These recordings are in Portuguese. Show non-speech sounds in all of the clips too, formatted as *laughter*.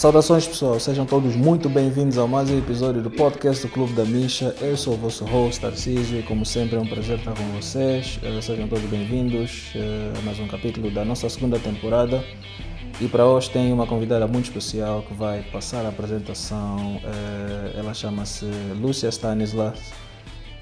Saudações pessoal, sejam todos muito bem-vindos a mais um episódio do podcast do Clube da Misha. Eu sou o vosso host Tarcísio e como sempre é um prazer estar com vocês. Uh, sejam todos bem-vindos uh, a mais um capítulo da nossa segunda temporada. E para hoje tem uma convidada muito especial que vai passar a apresentação. Uh, ela chama-se Lúcia Stanislas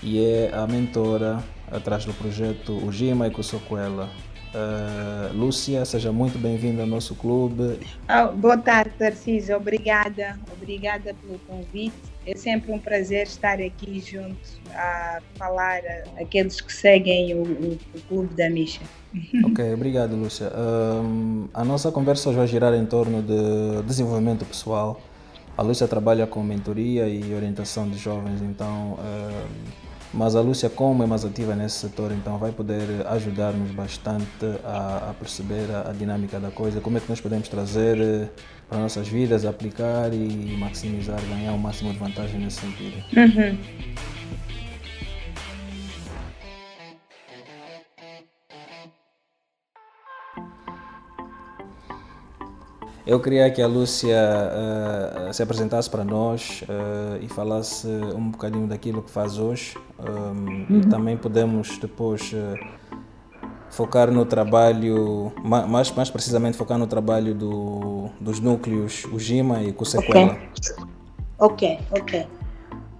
e é a mentora atrás do projeto O Gima e Kusokuela. Uh, Lúcia, seja muito bem-vinda ao nosso clube. Oh, boa tarde, Tarcísio. Obrigada, obrigada pelo convite. É sempre um prazer estar aqui junto a falar aqueles que seguem o, o, o Clube da Misha. *laughs* Ok, obrigado, Lúcia. Um, a nossa conversa hoje vai girar em torno de desenvolvimento pessoal. A Lúcia trabalha com mentoria e orientação de jovens, então. Um, mas a Lúcia, como é mais ativa nesse setor, então vai poder ajudar-nos bastante a, a perceber a, a, dinâmica da coisa, como é que nós podemos trazer eh, para nossas vidas, aplicar e maximizar, ganhar o máximo de vantagem nesse sentido. Uhum. Eu queria que a Lúcia uh, se apresentasse para nós uh, e falasse um bocadinho daquilo que faz hoje. Um, uhum. E também podemos depois uh, focar no trabalho, mais, mais precisamente focar no trabalho do, dos núcleos, o GIMA e o Sequela. Ok, ok. okay.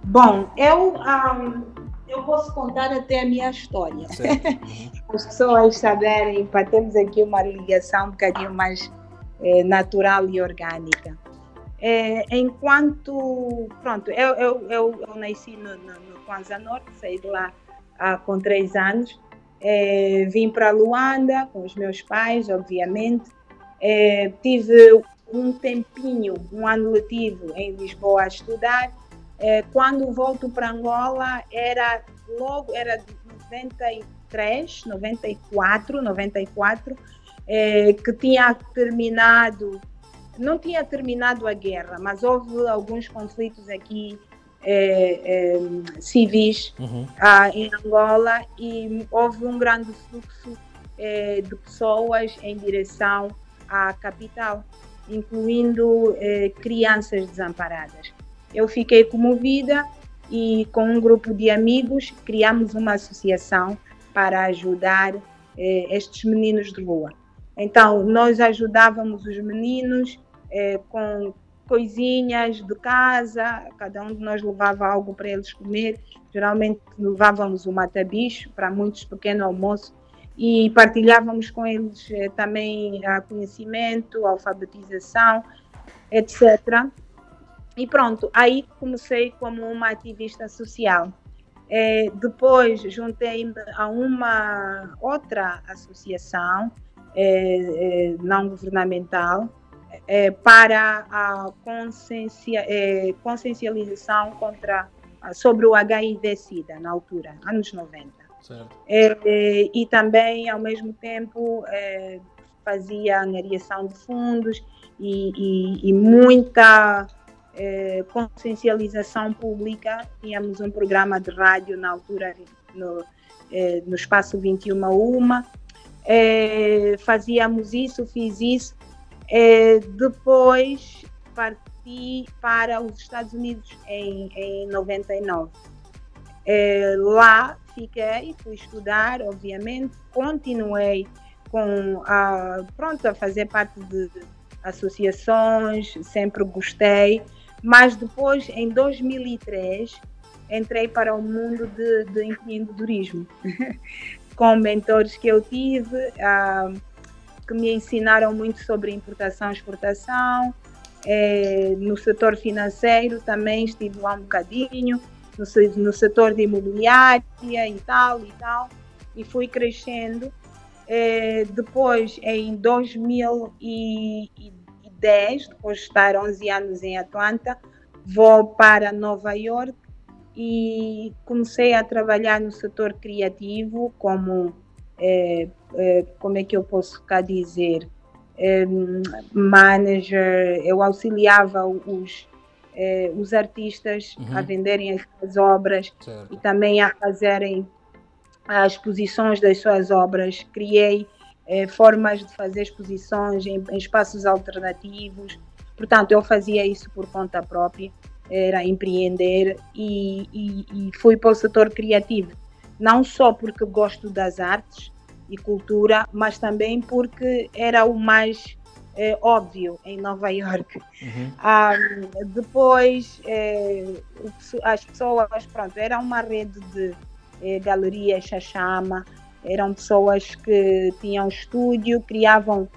Bom, eu, um, eu posso contar até a minha história. Uhum. *laughs* As pessoas saberem, para termos aqui uma ligação um bocadinho mais é, natural e orgânica. É, enquanto, pronto, eu, eu, eu, eu nasci no, no, no Kwanza Norte, saí de lá ah, com três anos, é, vim para Luanda com os meus pais, obviamente, é, tive um tempinho, um ano letivo em Lisboa a estudar, é, quando volto para Angola era logo, era de 93, 94, 94, é, que tinha terminado, não tinha terminado a guerra, mas houve alguns conflitos aqui é, é, civis uhum. ah, em Angola e houve um grande fluxo de pessoas em direção à capital, incluindo crianças desamparadas. Eu fiquei comovida e com um grupo de amigos criamos uma associação para ajudar é, estes meninos de rua. Então, nós ajudávamos os meninos é, com coisinhas de casa, cada um de nós levava algo para eles comer. Geralmente levávamos o mata-bicho para muitos pequeno almoço e partilhávamos com eles é, também a conhecimento, a alfabetização, etc. E pronto, aí comecei como uma ativista social. É, depois juntei-me a uma outra associação é, é, não governamental é, para a consciencia, é, consciencialização contra, sobre o HIV-Sida, na altura, anos 90. É, e também, ao mesmo tempo, fazia angariação de fundos e, e, e muita consciencialização pública. Tínhamos um programa de rádio na altura no, no Espaço 21 Uma, é, fazíamos isso, fiz isso. É, depois parti para os Estados Unidos em, em 99. É, lá fiquei, fui estudar, obviamente, continuei com a, pronto, a fazer parte de associações, sempre gostei, mas depois, em 2003, entrei para o mundo de, de empreendedorismo. *laughs* com mentores que eu tive, uh, que me ensinaram muito sobre importação e exportação. É, no setor financeiro também estive lá um bocadinho, no, no setor de imobiliária e tal e tal, e fui crescendo. É, depois, em 2010, depois de estar 11 anos em Atlanta, vou para Nova York e comecei a trabalhar no setor criativo como é, é, como é que eu posso cá dizer é, manager eu auxiliava os é, os artistas uhum. a venderem as suas obras certo. e também a fazerem as exposições das suas obras criei formas de fazer exposições em, em espaços alternativos Portanto, eu fazia isso por conta própria, era empreender e, e, e fui para o setor criativo. Não só porque gosto das artes e cultura, mas também porque era o mais é, óbvio em Nova *laughs* York. Uhum. Um, depois, é, as pessoas, pronto, era uma rede de é, galerias Chachama, eram pessoas que tinham estúdio, criavam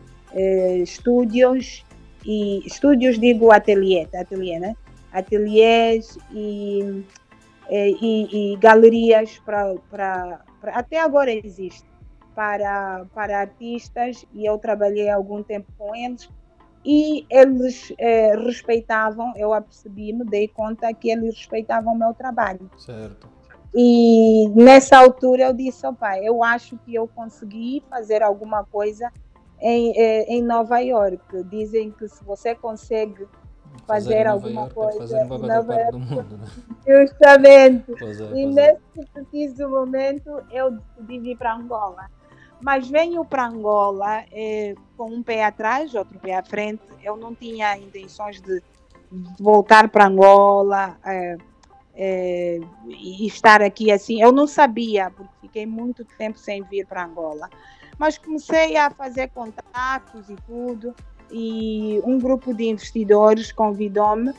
estúdios e estúdios digo ateliê, ateliê, né? Ateliês e, é, e, e galerias para até agora existe para, para artistas e eu trabalhei algum tempo com eles e eles é, respeitavam, eu apercebi-me, dei conta que eles respeitavam o meu trabalho. Certo. E nessa altura eu disse, opa, eu acho que eu consegui fazer alguma coisa em, eh, em Nova York. Dizem que se você consegue fazer, fazer alguma York, coisa fazer em Nova York, do mundo, né? *laughs* justamente. É, e é. nesse preciso momento eu decidi vir para Angola. Mas venho para Angola eh, com um pé atrás, outro pé à frente. Eu não tinha intenções de, de voltar para Angola eh, eh, e estar aqui assim. Eu não sabia, porque fiquei muito tempo sem vir para Angola. Mas comecei a fazer contatos e tudo. E um grupo de investidores convidou-me,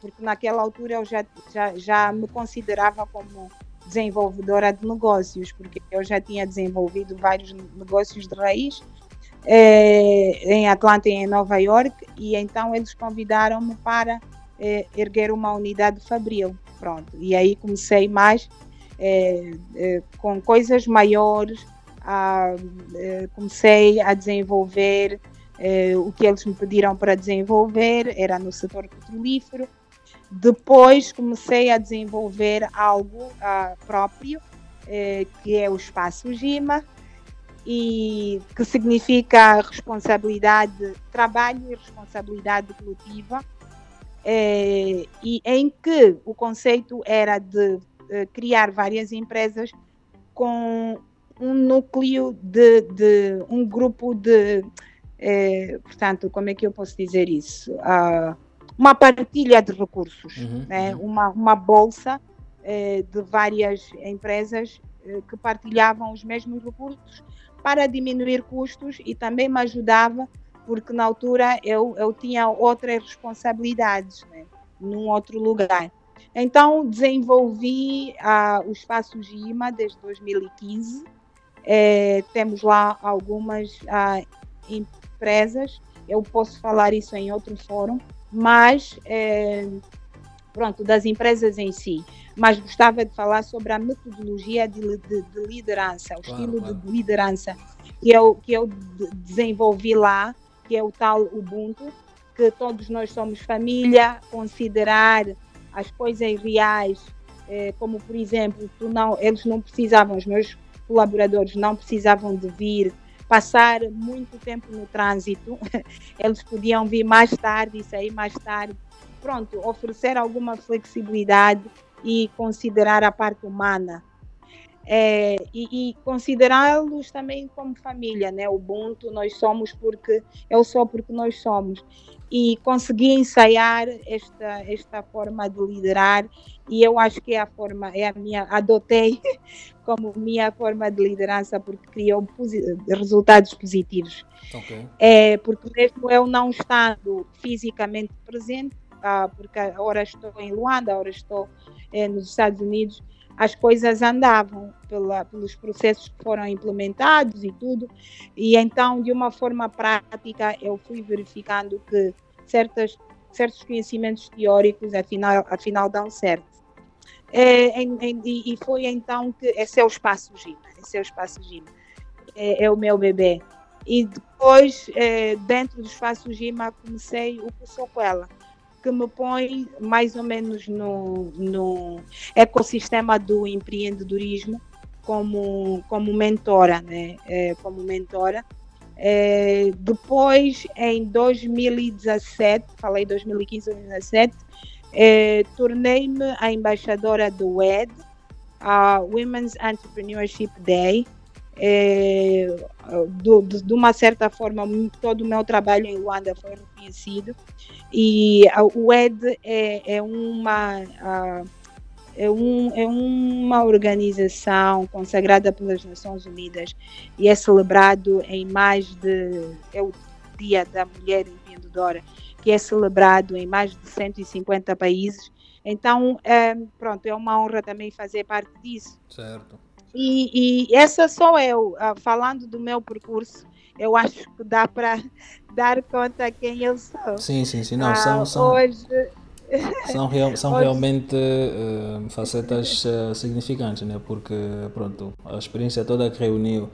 porque naquela altura eu já, já, já me considerava como desenvolvedora de negócios, porque eu já tinha desenvolvido vários negócios de raiz eh, em Atlanta e em Nova York, e então eles convidaram-me para eh, erguer uma unidade fabril. Pronto, e aí comecei mais eh, com coisas maiores, a, comecei a desenvolver o que eles me pediram para desenvolver, era no setor petrolífero, depois comecei a desenvolver algo uh, próprio, eh, que é o Espaço Gima, e que significa responsabilidade, trabalho e responsabilidade coletiva, eh, e em que o conceito era de eh, criar várias empresas com um núcleo de, de um grupo de, eh, portanto, como é que eu posso dizer isso? Uh, uma partilha de recursos, uhum, né? Uhum. Uma, uma bolsa eh, de várias empresas eh, que partilhavam os mesmos recursos para diminuir custos e também me ajudava porque na altura eu, eu tinha outras responsabilidades né? num outro lugar. Então desenvolvi ah, o Espaço Gima desde 2015. Eh, temos lá algumas ah, empresas, eu posso falar isso em outro fórum, mas é, pronto, das empresas em si. Mas gostava de falar sobre a metodologia de, de, de liderança, o claro, estilo claro. de liderança que eu, que eu desenvolvi lá, que é o tal Ubuntu, que todos nós somos família, considerar as coisas reais, é, como por exemplo, não, eles não precisavam, os meus colaboradores não precisavam de vir passar muito tempo no trânsito, *laughs* eles podiam vir mais tarde e sair mais tarde. Pronto, oferecer alguma flexibilidade e considerar a parte humana. É, e, e considerá-los também como família, né? Ubuntu, nós somos porque eu sou porque nós somos e consegui ensaiar esta esta forma de liderar e eu acho que é a forma é a minha adotei *laughs* como minha forma de liderança porque criou resultados positivos okay. é porque mesmo eu não estando fisicamente presente ah, porque agora estou em Luanda agora estou é, nos Estados Unidos as coisas andavam pela, pelos processos que foram implementados e tudo. E então, de uma forma prática, eu fui verificando que certas, certos conhecimentos teóricos, afinal, afinal dão certo. É, em, em, e foi então que esse é o espaço Gima, esse é o espaço Gima, é, é o meu bebê. E depois, é, dentro do espaço Gima, comecei o curso com ela que me põe mais ou menos no, no ecossistema do empreendedorismo como, como mentora, né? É, como mentora. É, depois, em 2017, falei 2015, 2017, é, tornei-me a embaixadora do WED, a Women's Entrepreneurship Day, É, do, de uma certa forma, todo o meu trabalho em Luanda foi reconhecido e o ED é, é uma. é, um, é uma organização consagrada pelas Nações Unidas e é celebrado em mais de. É o Dia da Mulher Empreendedora, que é celebrado em mais de 150 países. Então, é, pronto, é uma honra também fazer parte disso. Certo. E, e essa sou eu, uh, falando do meu percurso, eu acho que dá para *laughs* dar conta quem eu sou. Sim, sim, sim. Não, são, ah, são, hoje... *laughs* são, real, são hoje... realmente uh, facetas uh, significantes, né? porque pronto, a experiência toda que reuniu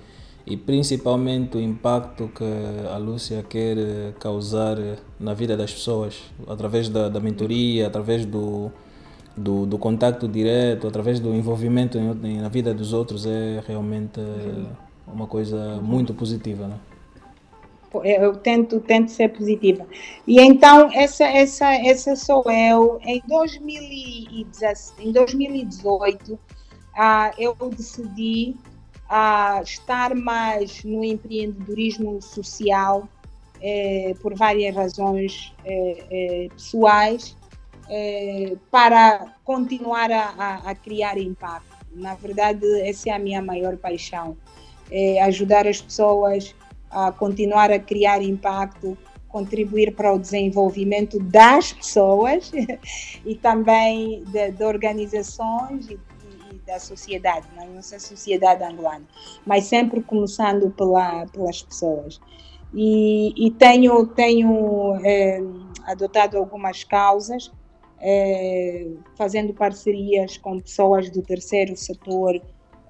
e principalmente o impacto que a Lúcia quer causar na vida das pessoas através da, da mentoria, através do, do, do contato direto, através do envolvimento em, na vida dos outros é realmente uma coisa muito positiva, né? Eu tento, tento ser positiva. E então, essa, essa, essa sou eu. Em, 2010, em 2018, ah, eu decidi a estar mais no empreendedorismo social eh, por várias razões eh, eh, pessoais para continuar a, a, criar impacto. Na verdade, essa é a minha maior paixão, ajudar as pessoas a continuar a criar impacto, contribuir para o desenvolvimento das pessoas *laughs* e também de, de organizações e da sociedade, na nossa sociedade angolana, mas sempre começando pela, pelas pessoas. E, e tenho, tenho é, adotado algumas causas, é, fazendo parcerias com pessoas do terceiro setor,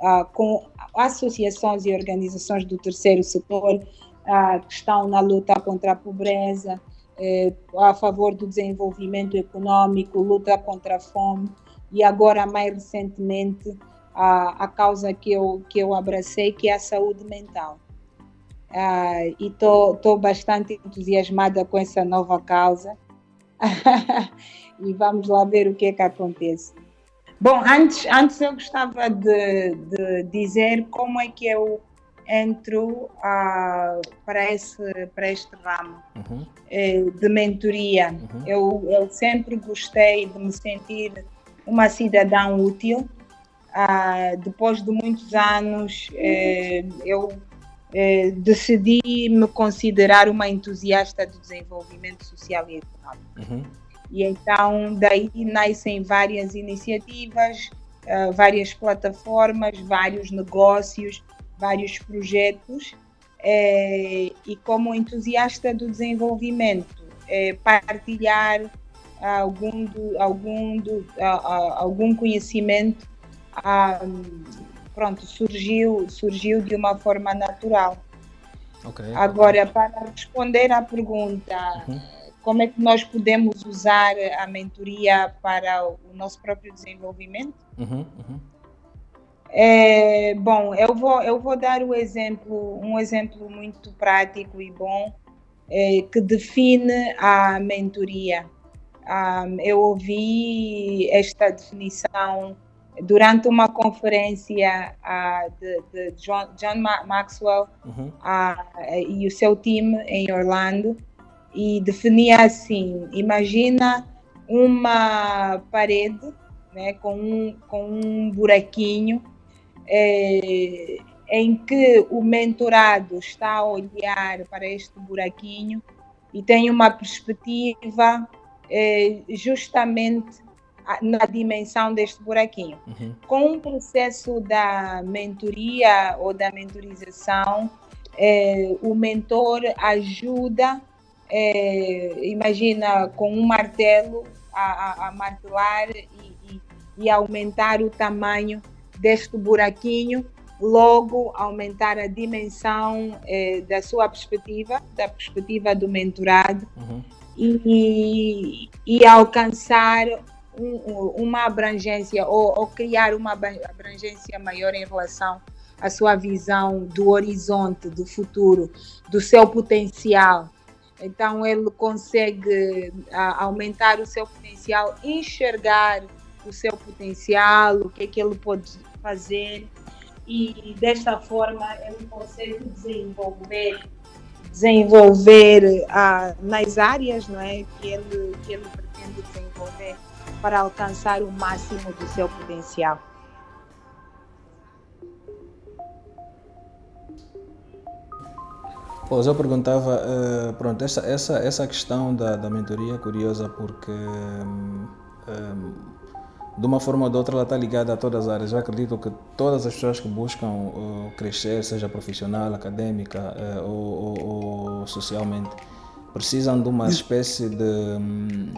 ah, com associações e organizações do terceiro setor ah, que estão na luta contra a pobreza, é, a favor do desenvolvimento econômico, luta contra a fome e agora mais recentemente a, a causa que eu, que eu abracei, que é a saúde mental. Ah, e estou bastante entusiasmada com essa nova causa. *laughs* e vamos lá ver o que é que acontece. Bom, antes, antes eu gostava de, de dizer como é que eu entro uh, para, esse, para este ramo uhum. eh, de mentoria. Uhum. Eu, eu sempre gostei de me sentir uma cidadã útil. Ah, depois de muitos anos, eh, eu eh, decidi me considerar uma entusiasta do desenvolvimento social e econômico. Uhum. E então, daí nascem várias iniciativas, uh, várias plataformas, vários negócios, vários projetos. Eh, e como entusiasta do desenvolvimento, eh, partilhar algum, do, algum, do, algum conhecimento pronto, surgiu, surgiu de uma forma natural. Okay, Agora, okay. para responder à pergunta, uhum. como é que nós podemos usar a mentoria para o nosso próprio desenvolvimento? Uhum, uhum. É, bom, eu vou, eu vou dar o exemplo, um exemplo muito prático e bom é, que define a mentoria. Um, eu ouvi esta definição durante uma conferência uh, de, de, John, John Maxwell uhum. uh, e o seu time em Orlando e definia assim: imagina uma parede né, com, um, com um buraquinho é, em que o mentorado está a olhar para este buraquinho e tem uma perspectiva é, justamente na dimensão deste buraquinho. Uhum. Com o processo da mentoria ou da mentorização, é, o mentor ajuda, é, imagina, com um martelo, a, a, a martelar e, e, e, aumentar o tamanho deste buraquinho, logo aumentar a dimensão da sua perspectiva, da perspectiva do mentorado. Uhum e, e alcançar um, uma abrangência ou, ou, criar uma abrangência maior em relação à sua visão do horizonte, do futuro, do seu potencial. Então, ele consegue aumentar o seu potencial, enxergar o seu potencial, o que é que ele pode fazer e desta forma eu consigo desenvolver desenvolver ah, nas áreas não é, que, ele, que ele pretende desenvolver para alcançar o máximo do seu potencial. Pois eu perguntava, uh, pronto, essa, essa, essa questão da, da mentoria é curiosa porque um, um, de uma forma ou de outra ela está ligada a todas as áreas. Eu acredito que todas as pessoas que buscam uh, crescer, seja profissional, acadêmica uh, ou, ou, ou, socialmente, precisam de uma espécie de, hum,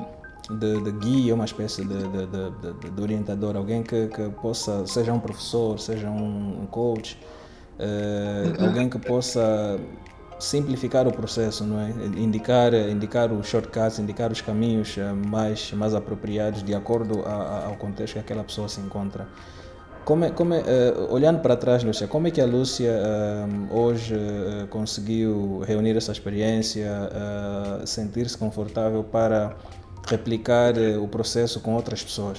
de, de guia, uma espécie de, de, de, orientador, alguém que, que possa, seja um professor, seja um, um coach, uhum. alguém que possa simplificar o processo, não é? Indicar, indicar os shortcuts, indicar os caminhos eh, mais, mais apropriados de acordo a, ao contexto que aquela pessoa se encontra. Como é, como é, uh, olhando para trás, Lúcia, como é que a Lúcia uh, hoje uh, conseguiu reunir essa experiência, sentir-se confortável para replicar o processo com outras pessoas?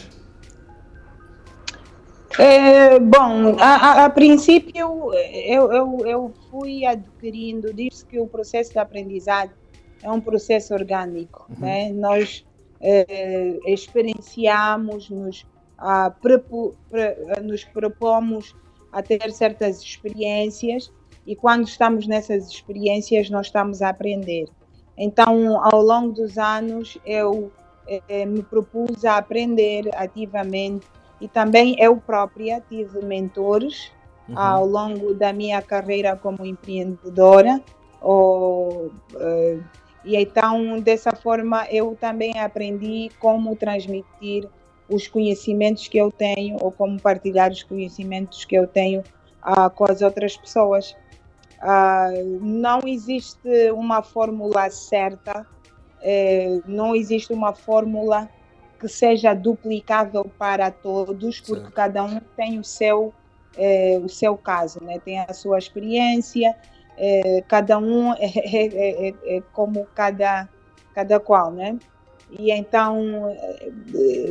É, bom, a, a, a princípio eu, eu, eu, fui adquirindo, diz que o processo de aprendizagem é um processo orgânico. Uhum. Né? Nós é, experienciamos, nos, a, prepo, pre, nos propomos a ter certas experiências e quando estamos nessas experiências nós estamos a aprender. Então, ao longo dos anos, eu é, me propus a aprender ativamente e também eu própria tive mentores uhum. ao longo da minha carreira como empreendedora. Ou, uh, e então, dessa forma, eu também aprendi como transmitir os conhecimentos que eu tenho ou como partilhar os conhecimentos que eu tenho uh, com as outras pessoas. Uh, não existe uma fórmula certa, eh, não existe uma fórmula que seja duplicável para todos, porque certo. cada um tem o seu, é, o seu caso, né? tem a sua experiência, é, cada um é, é, é, é, como cada, cada qual, né? E então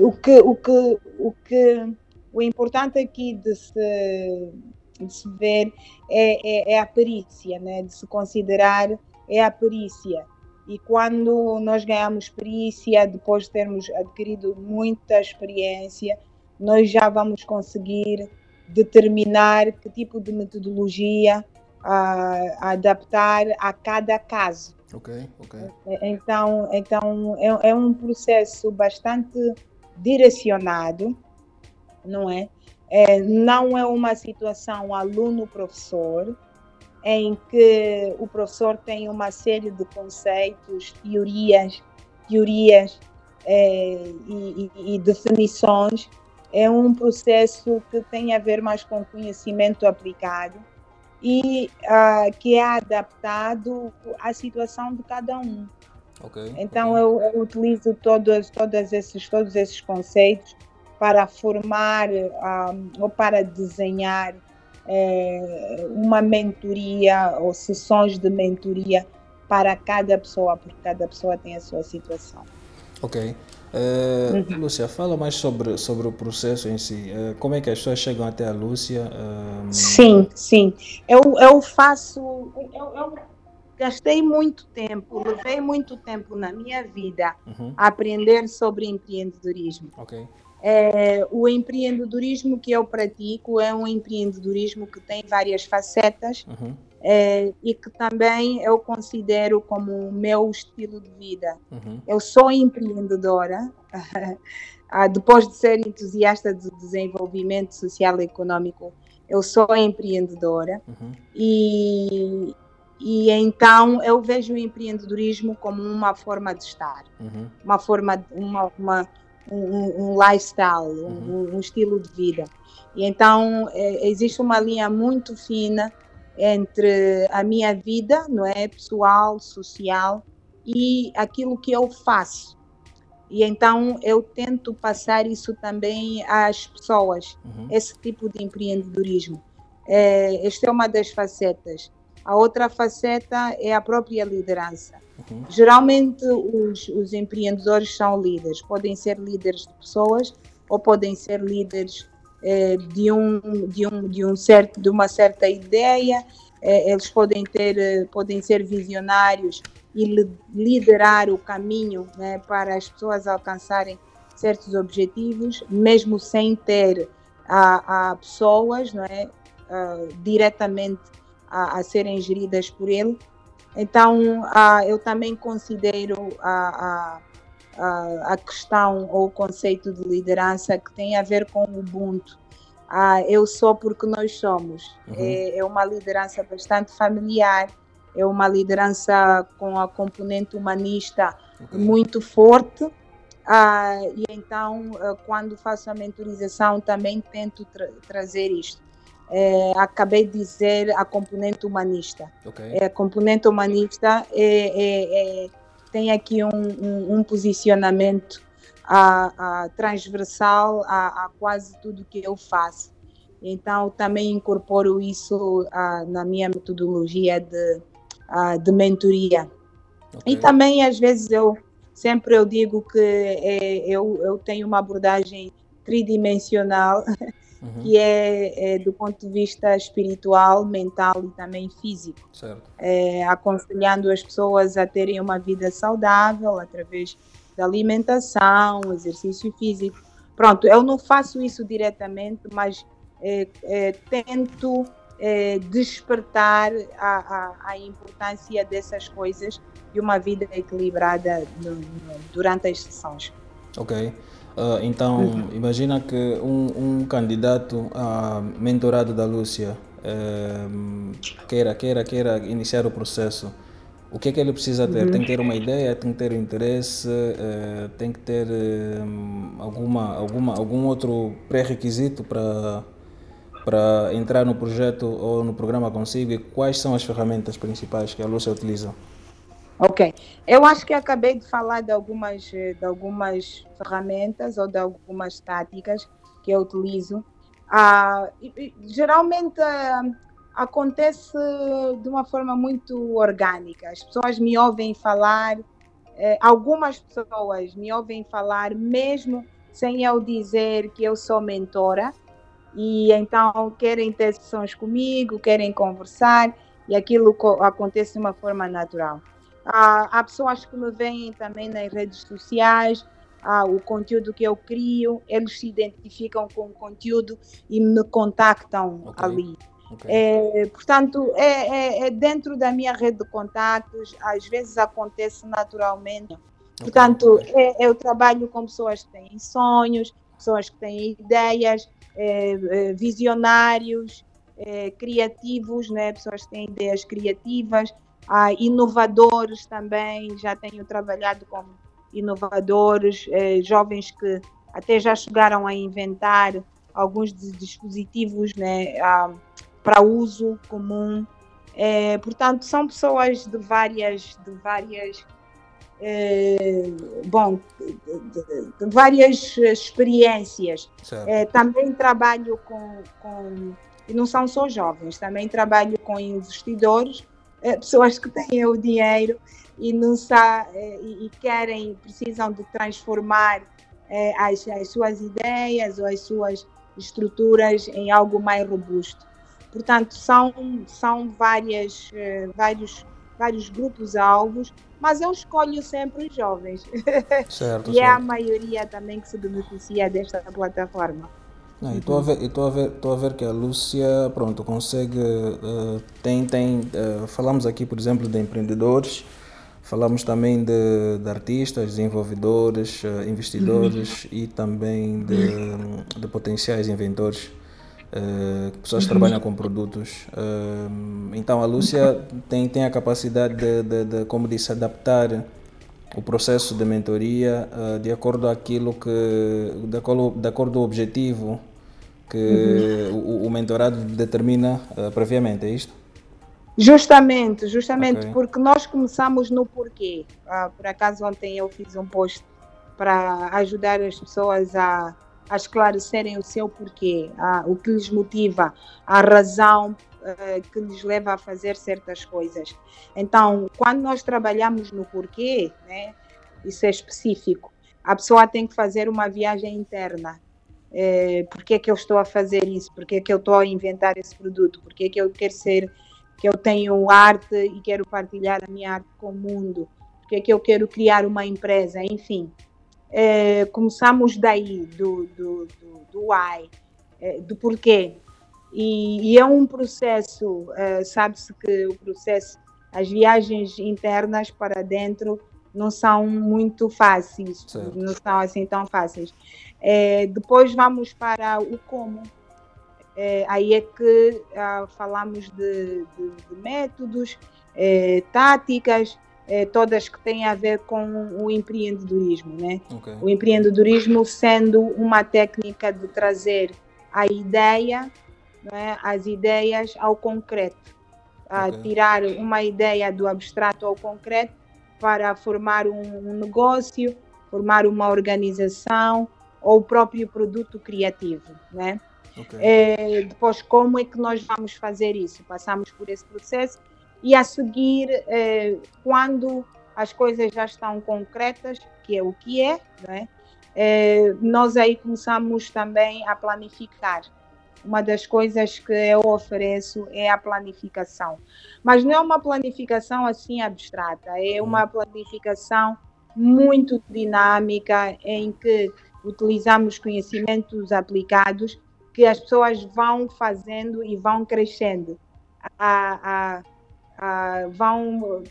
o que, o que, o que o importante aqui de se, de se ver é, é, é a perícia, né? de se considerar é a perícia e quando nós ganhamos perícia, depois de termos adquirido muita experiência, nós já vamos conseguir determinar que tipo de metodologia a adaptar a cada caso. Ok, ok. Então, então é, é um processo bastante direcionado, não é? é não é uma situação aluno-professor, em que o professor tem uma série de conceitos, teorias, teorias é, e, e, definições. É um processo que tem a ver mais com conhecimento aplicado e uh, que é adaptado à situação de cada um. Okay, então okay. Eu, eu, utilizo todos, todos, esses, todos esses conceitos para formar um, ah, ou para desenhar é, uma mentoria ou sessões de mentoria para cada pessoa, porque cada pessoa tem a sua situação. Ok. Uh, uhum. Lúcia, fala mais sobre, sobre o processo em si. Uh, como é que as pessoas chegam até a Lúcia? Uh... Sim, sim. Eu, eu faço. Eu, eu, gastei muito tempo, levei muito tempo na minha vida uhum. a aprender sobre empreendedorismo. Ok. É, o empreendedorismo que eu pratico é um empreendedorismo que tem várias facetas uhum. é, e que também eu considero como o meu estilo de vida. Uhum. Eu sou empreendedora, *laughs* ah, depois de ser entusiasta de desenvolvimento social e econômico, eu sou empreendedora uhum. e, e então eu vejo o empreendedorismo como uma forma de estar, uhum. uma forma, uma, uma um, um lifestyle, uhum. um, um, estilo de vida. E então é, existe uma linha muito fina entre a minha vida, não é, pessoal, social e aquilo que eu faço. E então eu tento passar isso também às pessoas, uhum. esse tipo de empreendedorismo. É, esta é uma das facetas. A outra faceta é a própria liderança. Uhum. Geralmente os, os empreendedores são líderes, podem ser líderes de pessoas ou podem ser líderes eh, de, um, de, um, de, um certo, de uma certa ideia, eh, eles podem, ter, eh, podem ser visionários e liderar o caminho né, para as pessoas alcançarem certos objetivos, mesmo sem ter a, a pessoas não é, uh, diretamente a, a, serem geridas por ele. Então, eu também considero a, a, a questão ou o conceito de liderança que tem a ver com o Ubuntu. Ah, eu sou porque nós somos. Uhum. É, é, uma liderança bastante familiar, é uma liderança com a componente humanista okay. muito forte. Ah, e então, ah, quando faço a mentorização, também tento tra trazer isto. É, acabei de dizer a componente humanista. Okay. É, a componente humanista é, é, é tem aqui um, um, um posicionamento a, a transversal a, a, quase tudo que eu faço. Então, também incorporo isso na minha metodologia de, de mentoria. Okay. E também, às vezes, eu sempre eu digo que é, eu, eu tenho uma abordagem tridimensional *laughs* uhum. que é, é, do ponto de vista espiritual, mental e também físico. É, aconselhando as pessoas a terem uma vida saudável através da alimentação, exercício físico. Pronto, eu não faço isso diretamente, mas é, é, tento é, despertar a, a, a, importância dessas coisas de uma vida equilibrada no, no, durante as sessões. Ok. Uh, então, uhum. imagina que um, um, candidato a mentorado da Lúcia eh, queira, queira, queira iniciar o processo. O que é que ele precisa ter? Uhum. Tem que ter uma ideia, tem que ter interesse, uh, tem que ter um, alguma, alguma, algum outro pré-requisito para para entrar no projeto ou no programa consigo e quais são as ferramentas principais que a Lúcia utiliza? Ok. Eu acho que acabei de falar de algumas, de algumas ferramentas ou de algumas táticas que eu utilizo. Ah, geralmente ah, acontece de uma forma muito orgânica. As pessoas me ouvem falar, eh, algumas pessoas me ouvem falar mesmo sem eu dizer que eu sou mentora, e então querem ter sessões comigo, querem conversar, e aquilo acontece de uma forma natural. Ah, há pessoas que me veem também nas redes sociais, ah, o conteúdo que eu crio, eles se identificam com o conteúdo e me contactam okay. ali. Okay. É, portanto, é, é, é, dentro da minha rede de contatos, às vezes acontece naturalmente. Okay. Portanto, é, eu trabalho com pessoas que têm sonhos, pessoas que têm ideias, é, é, visionários, criativos, né? pessoas que têm ideias criativas, ah, inovadores também, já tenho trabalhado com inovadores, eh, jovens que até já chegaram a inventar alguns dispositivos né, ah, para uso comum. Eh, portanto, são pessoas de várias, de várias, eh, bom, de, de, de, várias experiências. também trabalho com, com, e não são só jovens, também trabalho com investidores é, pessoas que têm o dinheiro e não sa é, e, querem, precisam de transformar é, as, as suas ideias ou as suas estruturas em algo mais robusto. Portanto, são, são várias, vários, vários grupos-alvos, mas eu escolho sempre os jovens. *laughs* Certo, e certo. é a maioria também que se beneficia desta plataforma. Estou a ver, estou a ver, estou a ver que a Lúcia, pronto, consegue, uh, tem, tem, uh, falamos aqui, por exemplo, de empreendedores, falamos também de, de artistas, desenvolvedores, uh, investidores uhum. e também de, de potenciais inventores, pessoas que uhum. trabalham com produtos. então a Lúcia tem, tem a capacidade de, de, de como disse, adaptar o processo de mentoria uh, de acordo aquilo que de acordo, de acordo ao objetivo que uhum. o, o, mentorado determina uh, previamente, é isto? Justamente, justamente okay. porque nós começamos no porquê. Uh, por acaso ontem eu fiz um post para ajudar as pessoas a, a esclarecerem o seu porquê, o que lhes motiva, a razão uh, que nos leva a fazer certas coisas. Então, quando nós trabalhamos no porquê, né, isso é específico, a pessoa tem que fazer uma viagem interna. É, por que é que eu estou a fazer isso? Por que é que eu estou a inventar esse produto? Por que é que eu quero ser, que eu tenho arte e quero partilhar a minha arte com o mundo? Por que é que eu quero criar uma empresa? Enfim, é, começamos daí, do, do, do, do why, é, do porquê. E, e, é um processo, é, sabe-se que o processo, as viagens internas para dentro não são muito fáceis, certo. não são assim tão fáceis. É, depois vamos para o como. É, aí é que ah, falamos de, de, de métodos, é, táticas, todas que têm a ver com o empreendedorismo. Né? Okay. O empreendedorismo sendo uma técnica de trazer a ideia, né, as ideias ao concreto. Okay. tirar uma ideia do abstrato ao concreto para formar um, um negócio, formar uma organização ou o próprio produto criativo, né? Okay. É, depois, como é que nós vamos fazer isso? Passamos por esse processo e a seguir, é, quando as coisas já estão concretas, que é o que é, né? É, nós aí começamos também a planificar. Uma das coisas que eu ofereço é a planificação. Mas não é uma planificação assim abstrata, é uhum. uma planificação muito dinâmica em que utilizamos conhecimentos aplicados que as pessoas vão fazendo e vão crescendo. A, a, a, vão,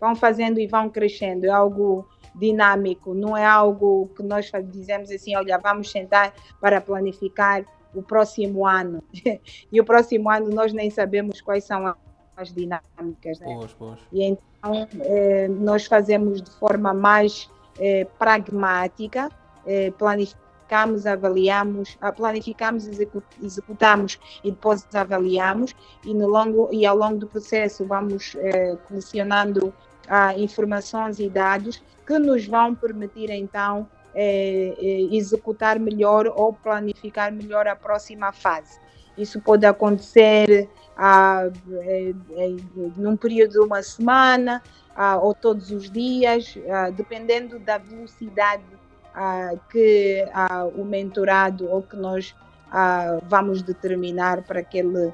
vão fazendo e vão crescendo. É algo dinâmico, não é algo que nós dizemos assim, olha, vamos sentar para planificar o próximo ano. *laughs* e o próximo ano nós nem sabemos quais são as dinâmicas. Né? Pois, pois. E então eh, nós fazemos de forma mais eh, pragmática, eh, planificamos, avaliamos, ah, planificamos, executamos e depois avaliamos e, no longo, e ao longo do processo vamos eh, colecionando ah, informações e dados que nos vão permitir então é, é, executar melhor ou planificar melhor a próxima fase. Isso pode acontecer ah, é, é, num período de uma semana ah, ou todos os dias, ah, dependendo da velocidade que o mentorado ou que nós vamos determinar para, aquele,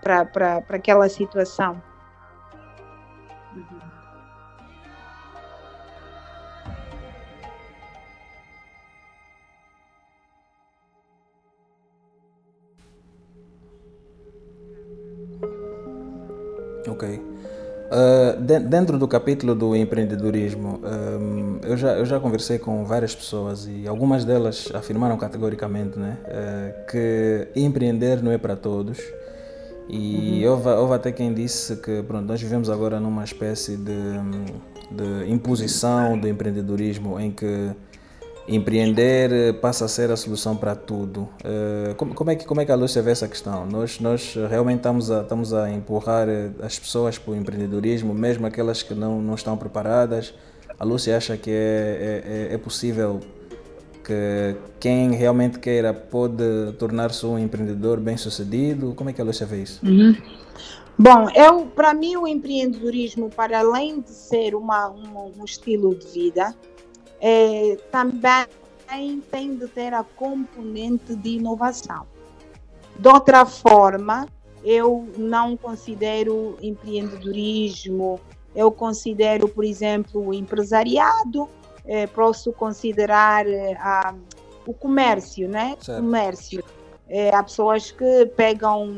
para, para, para aquela situação. Uhum. Uh, dentro do capítulo do empreendedorismo, um, eu, já, eu já conversei com várias pessoas e algumas delas afirmaram categoricamente né, uh, que empreender não é para todos. E uhum. houve, houve até quem disse que pronto, nós vivemos agora numa espécie de, de imposição do empreendedorismo em que empreender eh, passa a ser a solução para tudo. Uh, como, é que, como é que a Lúcia vê essa questão? Nós, nós realmente estamos a, estamos a empurrar eh, as pessoas para o empreendedorismo, mesmo aquelas que não, não estão preparadas. A Lúcia acha que é, é, é possível que quem realmente queira pode tornar-se um empreendedor bem sucedido? Como é que a Lúcia vê isso? Uhum. Bom, eu, para mim o empreendedorismo, para além de ser uma, um, um estilo de vida, é, também tem de ter a componente de inovação. De outra forma, eu não considero empreendedorismo, eu considero, por exemplo, o empresariado, é, posso considerar é, a, o comércio, né? Certo. Comércio. É, há pessoas que pegam,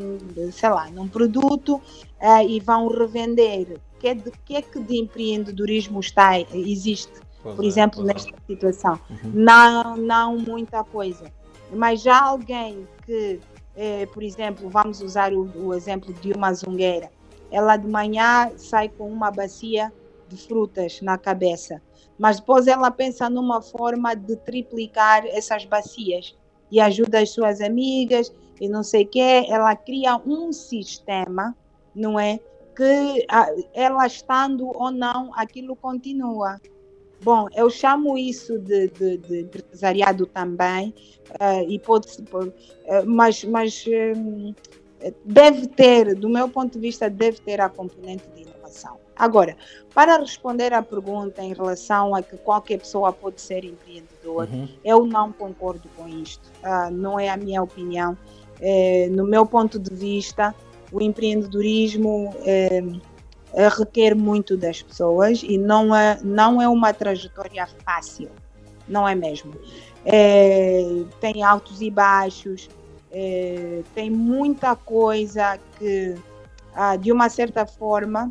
sei lá, um produto é, e vão revender. De que é que de empreendedorismo está, existe? Por é, exemplo, é. nesta situação. Uhum. Não, não muita coisa. Mas já alguém que, eh, por exemplo, vamos usar o, o, exemplo de uma zungueira, ela de manhã sai com uma bacia de frutas na cabeça, mas depois ela pensa numa forma de triplicar essas bacias e ajuda as suas amigas e não sei o quê. Ela cria um sistema, não é? Que ela estando ou não, aquilo continua. Bom, eu chamo isso de, de, de empresariado também, uh, e pode uh, mas, mas uh, deve ter, do meu ponto de vista, deve ter a componente de inovação. Agora, para responder à pergunta em relação a que qualquer pessoa pode ser empreendedor, uhum. eu não concordo com isto. Uh, não é a minha opinião. É, no meu ponto de vista, o empreendedorismo é, requer muito das pessoas e não é, não é uma trajetória fácil, não é mesmo. É, tem altos e baixos, é, tem muita coisa que, ah, de uma certa forma,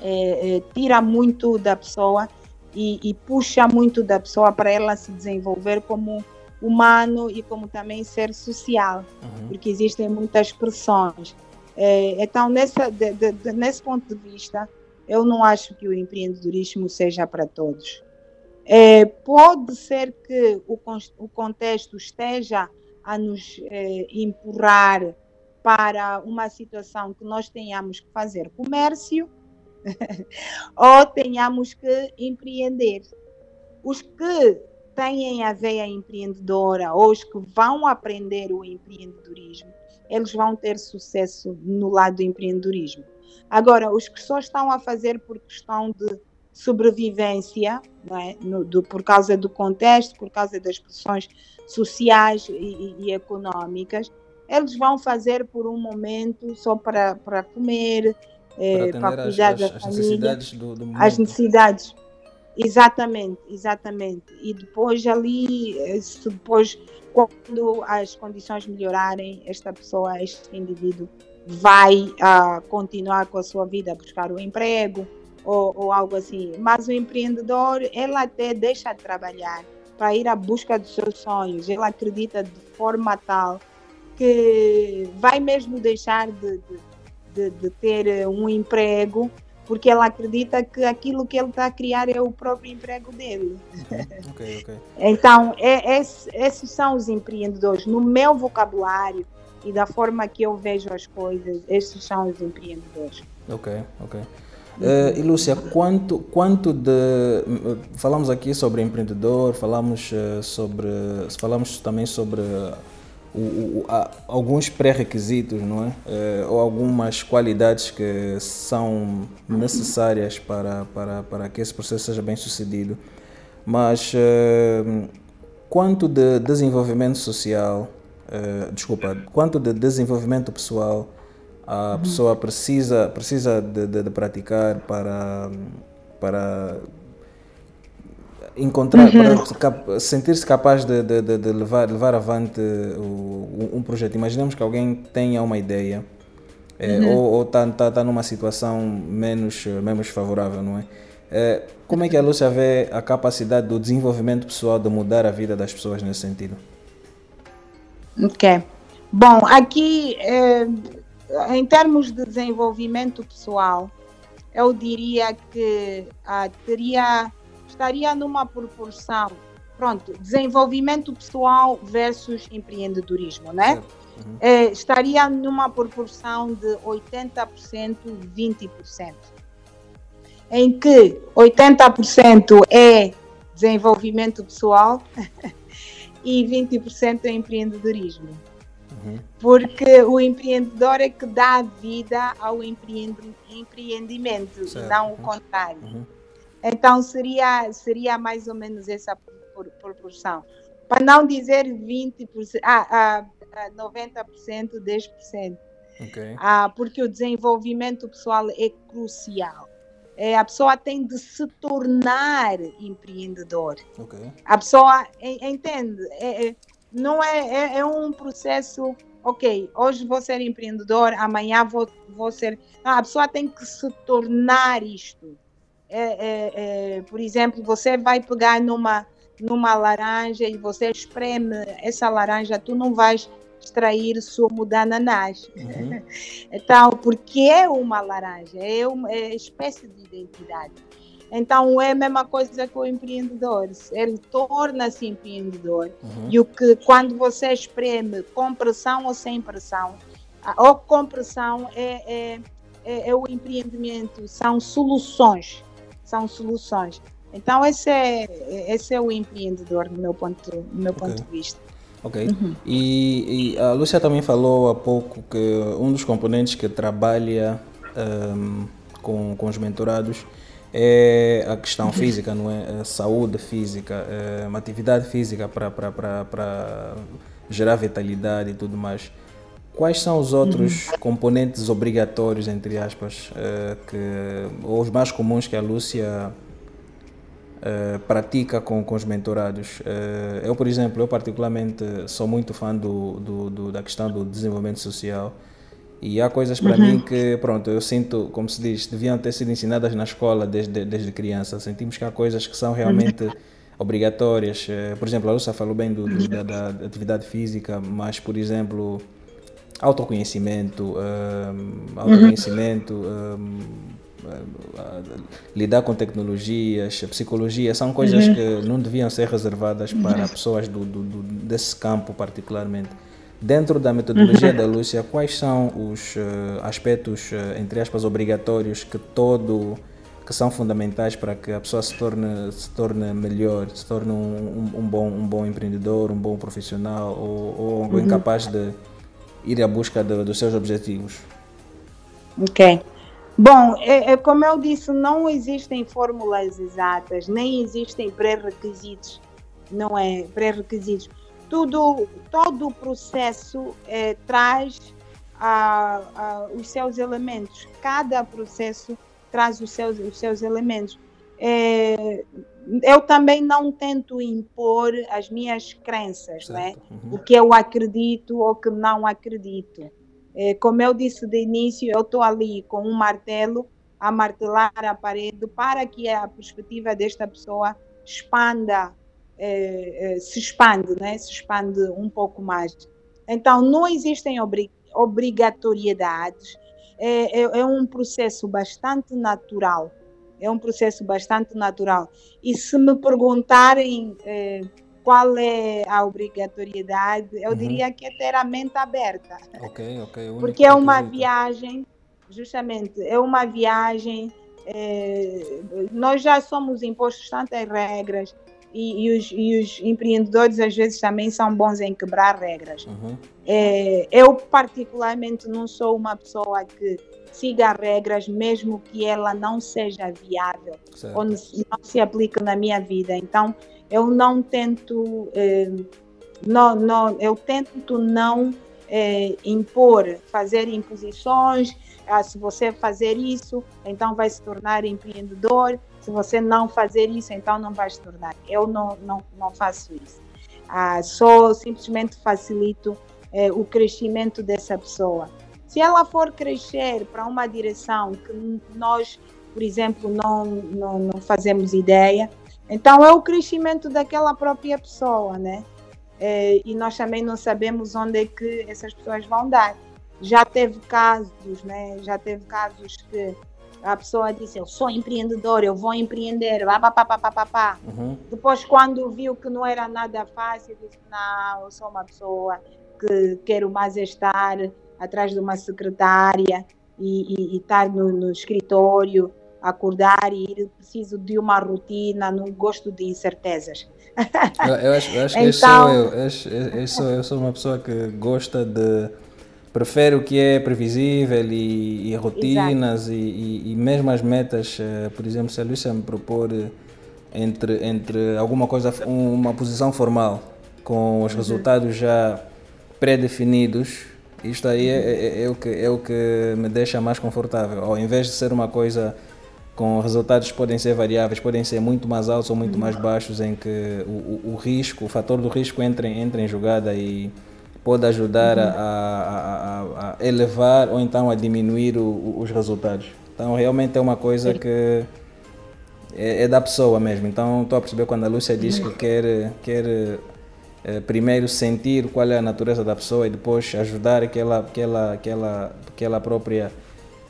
é, é, tira muito da pessoa e, e, puxa muito da pessoa para ela se desenvolver como humano e como também ser social, uhum. porque existem muitas pressões. É, então, nessa, de, de, nesse ponto de vista, eu não acho que o empreendedorismo seja para todos. É, pode ser que o, o, contexto esteja a nos é, empurrar para uma situação que nós tenhamos que fazer comércio *laughs* ou tenhamos que empreender. Os que têm a veia empreendedora ou os que vão aprender o empreendedorismo, eles vão ter sucesso no lado do empreendedorismo. Agora, os que só estão a fazer por questão de sobrevivência, é? no, do, por causa do contexto, por causa das pressões sociais e, e, e, econômicas, eles vão fazer por um momento só para, para comer, eh, para, cuidar as, da as família, necessidades do, do as necessidades. Exatamente, exatamente. E depois ali, eh, depois quando as condições melhorarem, esta pessoa, este indivíduo, vai uh, continuar com a sua vida, buscar um emprego ou, ou, algo assim. Mas o empreendedor, ele até deixa de trabalhar para ir à busca dos seus sonhos. Ele acredita de forma tal que vai mesmo deixar de, de, de, de ter um emprego porque ela acredita que aquilo que ele está a criar é o próprio emprego dele. Uhum. Okay, okay. *laughs* então, é, é, esses são os empreendedores. No meu vocabulário e da forma que eu vejo as coisas, esses são os empreendedores. Ok, ok. Uh, e Lúcia, quanto, quanto de. Falamos aqui sobre empreendedor, falamos uh, sobre. Falamos também sobre o, o, a, alguns pré-requisitos, não é? Uh, ou algumas qualidades que são necessárias para, para, para que esse processo seja bem sucedido. Mas uh, quanto de desenvolvimento social, uh, desculpa, quanto de desenvolvimento pessoal a uhum. pessoa precisa, precisa de, de, de praticar para, para encontrar, uhum. para sentir-se capaz de, de, de, levar, levar avante o, um projeto. Imaginemos que alguém tenha uma ideia é, uhum. ou está tá, tá numa situação menos, menos favorável, não é? é? Como é que a Lúcia vê a capacidade do desenvolvimento pessoal de mudar a vida das pessoas nesse sentido? Ok. Bom, aqui, é, em termos de desenvolvimento pessoal, eu diria que ah, teria estaria numa proporção, pronto, desenvolvimento pessoal versus empreendedorismo, né? Uhum. É, estaria numa proporção de 80%, 20%. Em que 80% é desenvolvimento pessoal *laughs* e 20% é empreendedorismo. Uhum. Porque o empreendedor é que dá vida ao empreendimento certo. não o contrário. Uhum. Então seria, seria mais ou menos essa proporção. Para não dizer 20%, ah, ah, 90%, 10%. Okay. Ah, porque o desenvolvimento pessoal é crucial. É, a pessoa tem de se tornar empreendedor. Okay. A pessoa entende, é, é, não é, é, é, um processo, ok, hoje vou ser empreendedor, amanhã vou, vou ser. Não, a pessoa tem que se tornar isto é, é, é, por exemplo, você vai pegar numa, numa laranja e você espreme essa laranja, tu não vais extrair sumo de ananás. Uhum. *laughs* então, porque é uma laranja, é uma é espécie de identidade. Então é a mesma coisa com o empreendedor. Ele torna-se empreendedor. Uhum. E o que quando você espreme com pressão ou sem pressão, ou com pressão é, é, é, é o empreendimento, são soluções são soluções. Então esse é, esse é o empreendedor no meu ponto, no meu okay. ponto de vista. Ok. Uhum. E, e, a Lúcia também falou há pouco que um dos componentes que trabalha um, com, com os mentorados é a questão física, não é? A saúde física, é uma atividade física para gerar vitalidade e tudo mais. Quais são os outros uhum. componentes obrigatórios, entre aspas, uh, que, ou os mais comuns que a Lúcia uh, pratica com, com os mentorados? Uh, eu, por exemplo, eu particularmente sou muito fã do, do, do da questão do desenvolvimento social e há coisas para uhum. mim que, pronto, eu sinto, como se diz, deviam ter sido ensinadas na escola desde, desde criança. Sentimos que há coisas que são realmente uhum. obrigatórias. Por exemplo, a Lúcia falou bem do, do da, da atividade física, mas, por exemplo autoconhecimento, um, autoconhecimento, um, lidar com tecnologias, psicologia, são coisas uhum. que não deviam ser reservadas para uhum. pessoas do, do, do, desse campo particularmente. Dentro da metodologia uhum. da Lúcia, quais são os uh, aspectos, uh, entre aspas, obrigatórios que todo que são fundamentais para que a pessoa se torne se torne melhor, se torne um, um, um bom um bom empreendedor, um bom profissional ou, ou uhum. incapaz de ir à busca do, dos seus objetivos? Ok. Bom, é, é, como eu disse, não existem fórmulas exatas, nem existem pré-requisitos, não é? Pré-requisitos. Tudo, todo o processo é, traz a, a, os seus elementos. Cada processo traz os seus, os seus elementos. É, eu também não tento impor as minhas crenças, né? Uhum. o que eu acredito ou que não acredito. É, como eu disse de início, eu estou ali com um martelo a martelar a parede para que a perspectiva desta pessoa expanda, é, é, se expande, né? se expande um pouco mais. Então, não existem obri obrigatoriedades, é, é, é um processo bastante natural é um processo bastante natural. E se me perguntarem eh, qual é a obrigatoriedade, eu uhum. diria que é ter a mente aberta. Ok, ok. Porque é uma viagem, justamente, é uma viagem. Eh, nós já somos impostos tantas regras e, e, os, e, os, empreendedores às vezes também são bons em quebrar regras. Uhum. Eh, eu, particularmente, não sou uma pessoa que siga regras, mesmo que ela não seja viável certo. ou não se aplique na minha vida. Então, eu não tento, eh, não, não, eu tento não eh, impor, fazer imposições. Ah, se você fazer isso, então vai se tornar empreendedor. Se você não fazer isso, então não vai se tornar. Eu não, não, não faço isso. Ah, só simplesmente facilito eh, o crescimento dessa pessoa. Se ela for crescer para uma direção que nós, por exemplo, não, não, não fazemos ideia, então é o crescimento daquela própria pessoa, né? É, e nós também não sabemos onde é que essas pessoas vão dar. Já teve casos, né? Já teve casos que a pessoa disse: Eu sou empreendedor, eu vou empreender, pá, pá, pá, pá, pá, pá. Uhum. Depois, quando viu que não era nada fácil, disse: Não, eu sou uma pessoa que quero mais estar atrás de uma secretária e, e, e estar no, no, escritório, acordar e ir, preciso de uma rotina, não gosto de incertezas. Eu, eu acho, eu acho que então, eu, eu, eu, sou, eu sou uma pessoa que gosta de prefere o que é previsível e, e rotinas e, e, e, mesmo as metas, eh, por exemplo, se a Luísa me propor entre, entre alguma coisa, uma posição formal com os uhum. resultados já pré-definidos, isto aí é, é, é, o que, é o que me deixa mais confortável. Ao invés de ser uma coisa com resultados podem ser variáveis, podem ser muito mais altos ou muito mais baixos, em que o, o, o risco, o fator do risco entra, entra em jogada e pode ajudar a, a, a, a elevar ou então a diminuir o, os resultados. Então realmente é uma coisa que é, é da pessoa mesmo. Então estou a perceber quando a Lúcia diz que quer, quer eh, primeiro sentir qual é a natureza da pessoa e depois ajudar que ela, que ela, que ela, que ela própria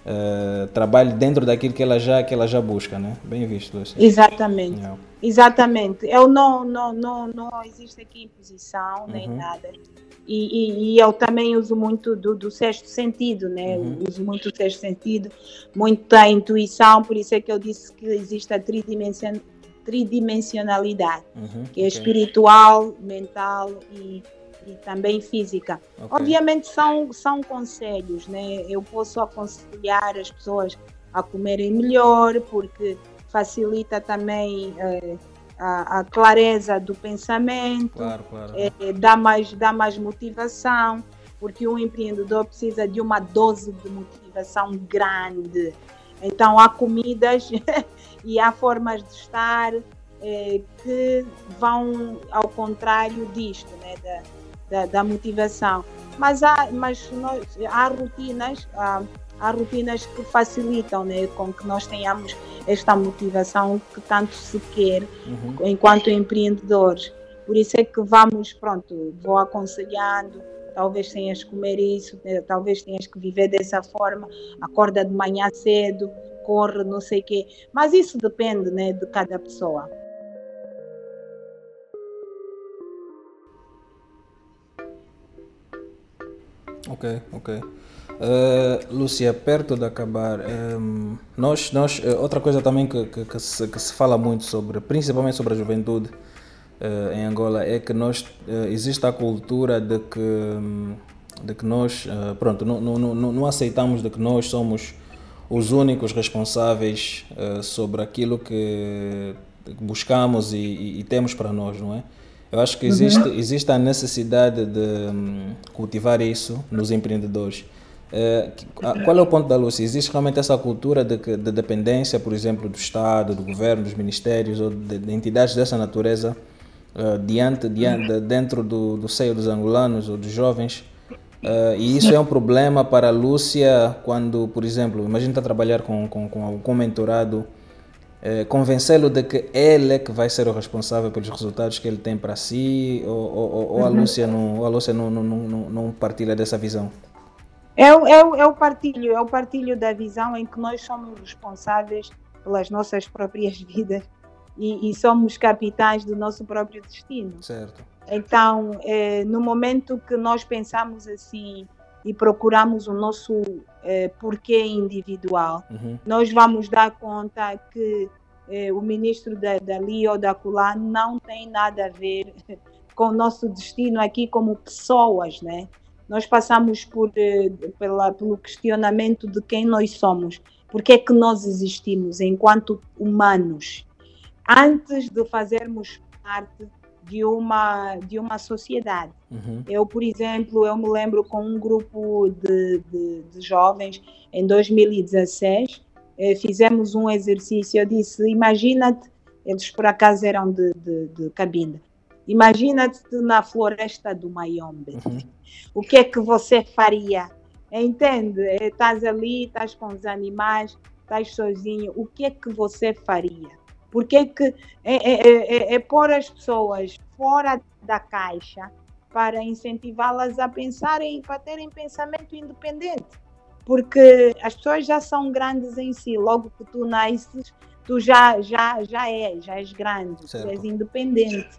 uh, trabalhe dentro daquilo que ela já, que ela já busca, né? Bem visto, Lúcia. Exatamente. Yeah. Exatamente. Eu não, não, não, não existe aqui imposição nem uhum. nada. E, e, e, eu também uso muito do, do sexto sentido, né? Uhum. Uso muito o sexto sentido, muita intuição, por isso é que eu disse que existe a tridimensionalidade tridimensionalidade, uhum, que é okay. espiritual, mental e, e também física. Okay. Obviamente são, são conselhos, né? Eu posso aconselhar as pessoas a comerem melhor, porque facilita também eh, a, a, clareza do pensamento, claro, claro. Eh, dá, mais, dá mais motivação, porque um empreendedor precisa de uma dose de motivação grande. Então há comidas *laughs* e há formas de estar eh, que vão ao contrário disto, né, da, da, da motivação. Mas há, mas nós, há rotinas, há, há, rotinas que facilitam né, com que nós tenhamos esta motivação que tanto se quer uhum. enquanto empreendedores. Por isso é que vamos, pronto, vou aconselhando, talvez tenhas que comer isso, né, talvez tenhas que viver dessa forma, acorda de manhã cedo, corre, não sei o quê. Mas isso depende né, de cada pessoa. Ok, ok. Uh, Lúcia, perto de acabar, um, ehm, nós, nós, uh, outra coisa também que, que, que, se, que, se, fala muito sobre, principalmente sobre a juventude uh, em Angola, é que nós, existe a cultura de que, um, de que nós, pronto, não, não, não, não aceitamos de que nós somos os únicos responsáveis sobre aquilo que buscamos e, e, e temos para nós, não é? Eu acho que existe, uhum. existe a necessidade de um, cultivar isso nos empreendedores. Uh, qual é o ponto da Lúcia? Existe realmente essa cultura de, de, dependência, por exemplo, do Estado, do governo, dos ministérios ou de, de entidades dessa natureza uh, diante, diante, dentro do, do seio dos angolanos ou dos jovens? Uh, e isso é um problema para a Lúcia quando, por exemplo, imagina estar a trabalhar com, com, com, com um mentorado convencê-lo de que ele é que vai ser o responsável pelos resultados que ele tem para si, ou, ou, ou a uhum. Lúcia, não, a Lúcia não, não, não, não partilha dessa visão? É, é, é o partilho, é o partilho da visão em que nós somos responsáveis pelas nossas próprias vidas e, e somos capitães do nosso próprio destino. Certo. Então, é, no momento que nós pensamos assim, e procuramos o nosso eh, porquê individual, uhum. nós vamos dar conta que eh, o ministro da, dali ou da Culá não tem nada a ver *laughs* com o nosso destino aqui como pessoas, né? Nós passamos por, eh, pela, pelo questionamento de quem nós somos, por que é que nós existimos enquanto humanos, antes de fazermos parte de uma, de uma sociedade. Uhum. Eu, por exemplo, eu me lembro com um grupo de, de, de jovens em 2016, eh, fizemos um exercício, eu disse, imagina-te, eles por acaso eram de, de, de Cabinda, imagina-te na floresta do Mayombe, uhum. o que é que você faria? Entende? Estás ali, estás com os animais, estás sozinho, o que é que você faria? Porque que é, é, é, é pôr as pessoas fora da caixa para incentivá-las a pensarem e para terem pensamento independente. Porque as pessoas já são grandes em si, logo que tu nasces, tu já, já, já és, já és grande, certo. tu és independente.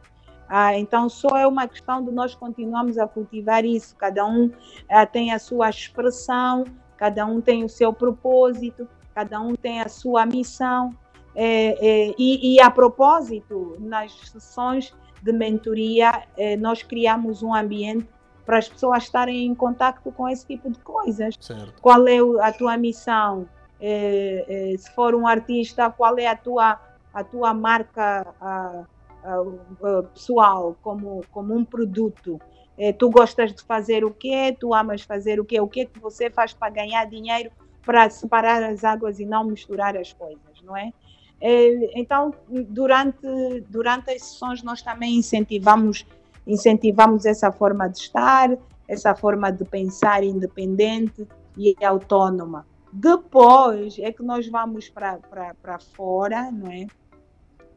Ah, então, só é uma questão de nós continuarmos a cultivar isso. Cada um ah, tem a sua expressão, cada um tem o seu propósito, cada um tem a sua missão. É, é, e, e, a propósito, nas sessões de mentoria, é, nós criamos um ambiente para as pessoas estarem em contato com esse tipo de coisas. Certo. Qual é a tua missão? É, é, se for um artista, qual é a tua, a tua marca a, a pessoal como, como um produto? É, tu gostas de fazer o quê? Tu amas fazer o quê? O que é que você faz para ganhar dinheiro para separar as águas e não misturar as coisas, não é? É, então, durante, durante as sessões, nós também incentivamos, incentivamos essa forma de estar, essa forma de pensar independente e autónoma. Depois é que nós vamos para fora, não é?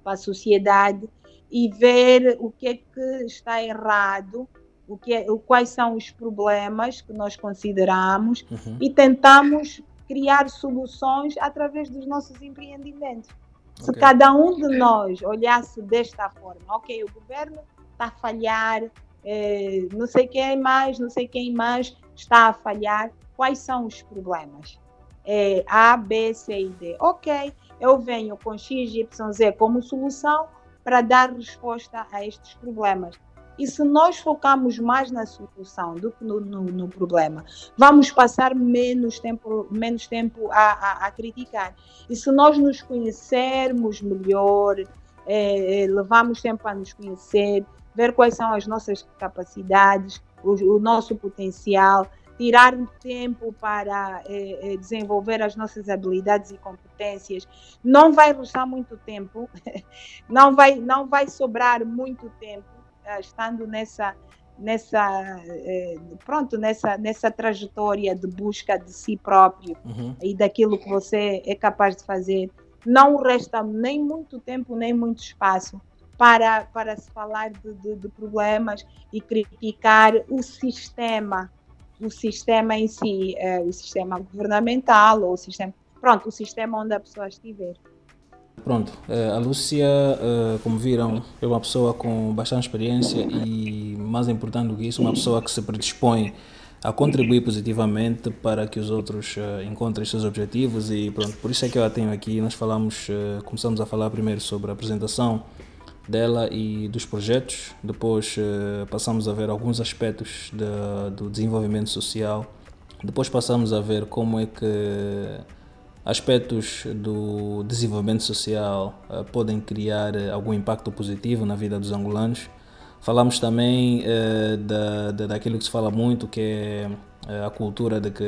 para a sociedade, e ver o que é que está errado, o que é, quais são os problemas que nós consideramos uhum. e tentamos criar soluções através dos nossos empreendimentos. Se okay. cada um de nós olhasse desta forma, ok, o governo está a falhar, eh, não sei quem mais, não sei quem mais está a falhar, quais são os problemas? É, a, B, C e D. Ok, eu venho com X, Y, Z como solução para dar resposta a estes problemas. E se nós focarmos mais na solução do que no, no, no problema, vamos passar menos tempo, menos tempo a, a, a, criticar. E se nós nos conhecermos melhor, é, levamos tempo a nos conhecer, ver quais são as nossas capacidades, o, o nosso potencial, tirar tempo para é, desenvolver as nossas habilidades e competências. Não vai restar muito tempo, *laughs* não vai, não vai sobrar muito tempo uh, estando nessa nessa pronto nessa nessa trajetória de busca de si próprio uhum. e daquilo que você é capaz de fazer não resta nem muito tempo nem muito espaço para para se falar de, de, de problemas e criticar o sistema o sistema em si, uh, o sistema governamental ou o sistema, pronto, o sistema onde a pessoa estiver. Pronto, uh, a Lúcia, uh, como viram, é uma pessoa com bastante experiência e, mais importante do que isso, uma pessoa que se predispõe a contribuir positivamente para que os outros encontrem seus objetivos e pronto, por isso é que eu a tenho aqui. Nós falamos, começamos a falar primeiro sobre a apresentação dela e dos projetos. Depois uh, passamos a ver alguns aspectos de, do desenvolvimento social. Depois passamos a ver como é que aspectos do desenvolvimento social uh, podem criar uh, algum impacto positivo na vida dos angolanos. Falamos também da, da, daquilo que se fala muito, que é a cultura de que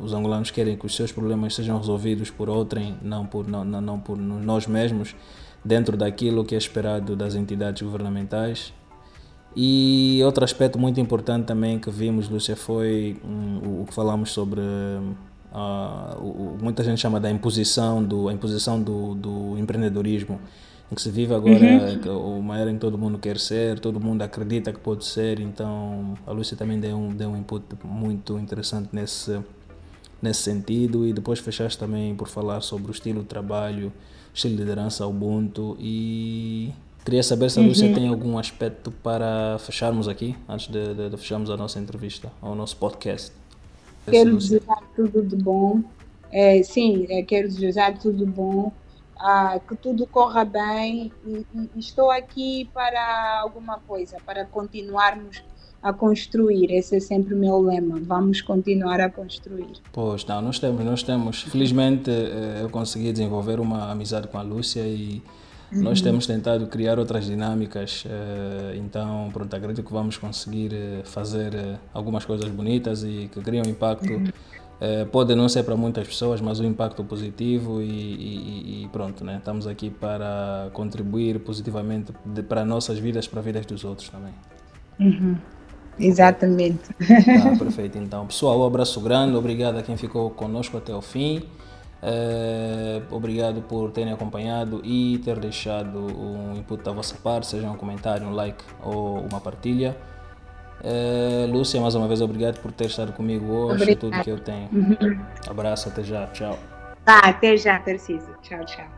os angolanos querem que os seus problemas sejam resolvidos por outrem, não por, não, não por nós mesmos dentro daquilo que é esperado das entidades governamentais. E outro aspecto muito importante também que vimos, Lúcia, foi um, o que falamos sobre. Uh, o, muita gente chama da imposição do, a imposição do, do empreendedorismo, em que se vive agora uhum. uma era em que todo mundo quer ser, todo mundo acredita que pode ser, então a Lúcia também deu um, deu um input muito interessante nesse, nesse sentido. E depois fechaste também por falar sobre o estilo de trabalho estilo de liderança Ubuntu e queria saber se a Lúcia uhum. tem algum aspecto para fecharmos aqui, antes de, de, de fecharmos a nossa entrevista, ao nosso podcast. Quero desejar tudo de bom. É, sim, é, quero desejar tudo de bom, ah, que tudo corra bem e, e, estou aqui para alguma coisa, para continuarmos a construir. Esse é sempre o meu lema. Vamos continuar a construir. Pois não, nós temos, nós temos. Felizmente eh, eu consegui desenvolver uma amizade com a Lúcia e uhum. nós temos tentado criar outras dinâmicas. Eh, então, pronto, acredito que vamos conseguir eh, fazer algumas coisas bonitas e que criam impacto. Uhum. pode não ser para muitas pessoas, mas um impacto positivo e, e, e, pronto, né? estamos aqui para contribuir positivamente para nossas vidas, para as vidas dos outros também. Uhum. Exatamente. Tá, perfeito. Então, pessoal, um abraço grande. Obrigado a quem ficou conosco até o fim. É, obrigado por terem acompanhado e ter deixado um input da vossa parte, seja um comentário, um like ou uma partilha. É, Lúcia, mais uma vez, obrigado por ter estado comigo hoje. Obrigado. Tudo que eu tenho. Uhum. Abraço, até já. Tchau. Tá, até já, Tarcísio. Tchau, tchau.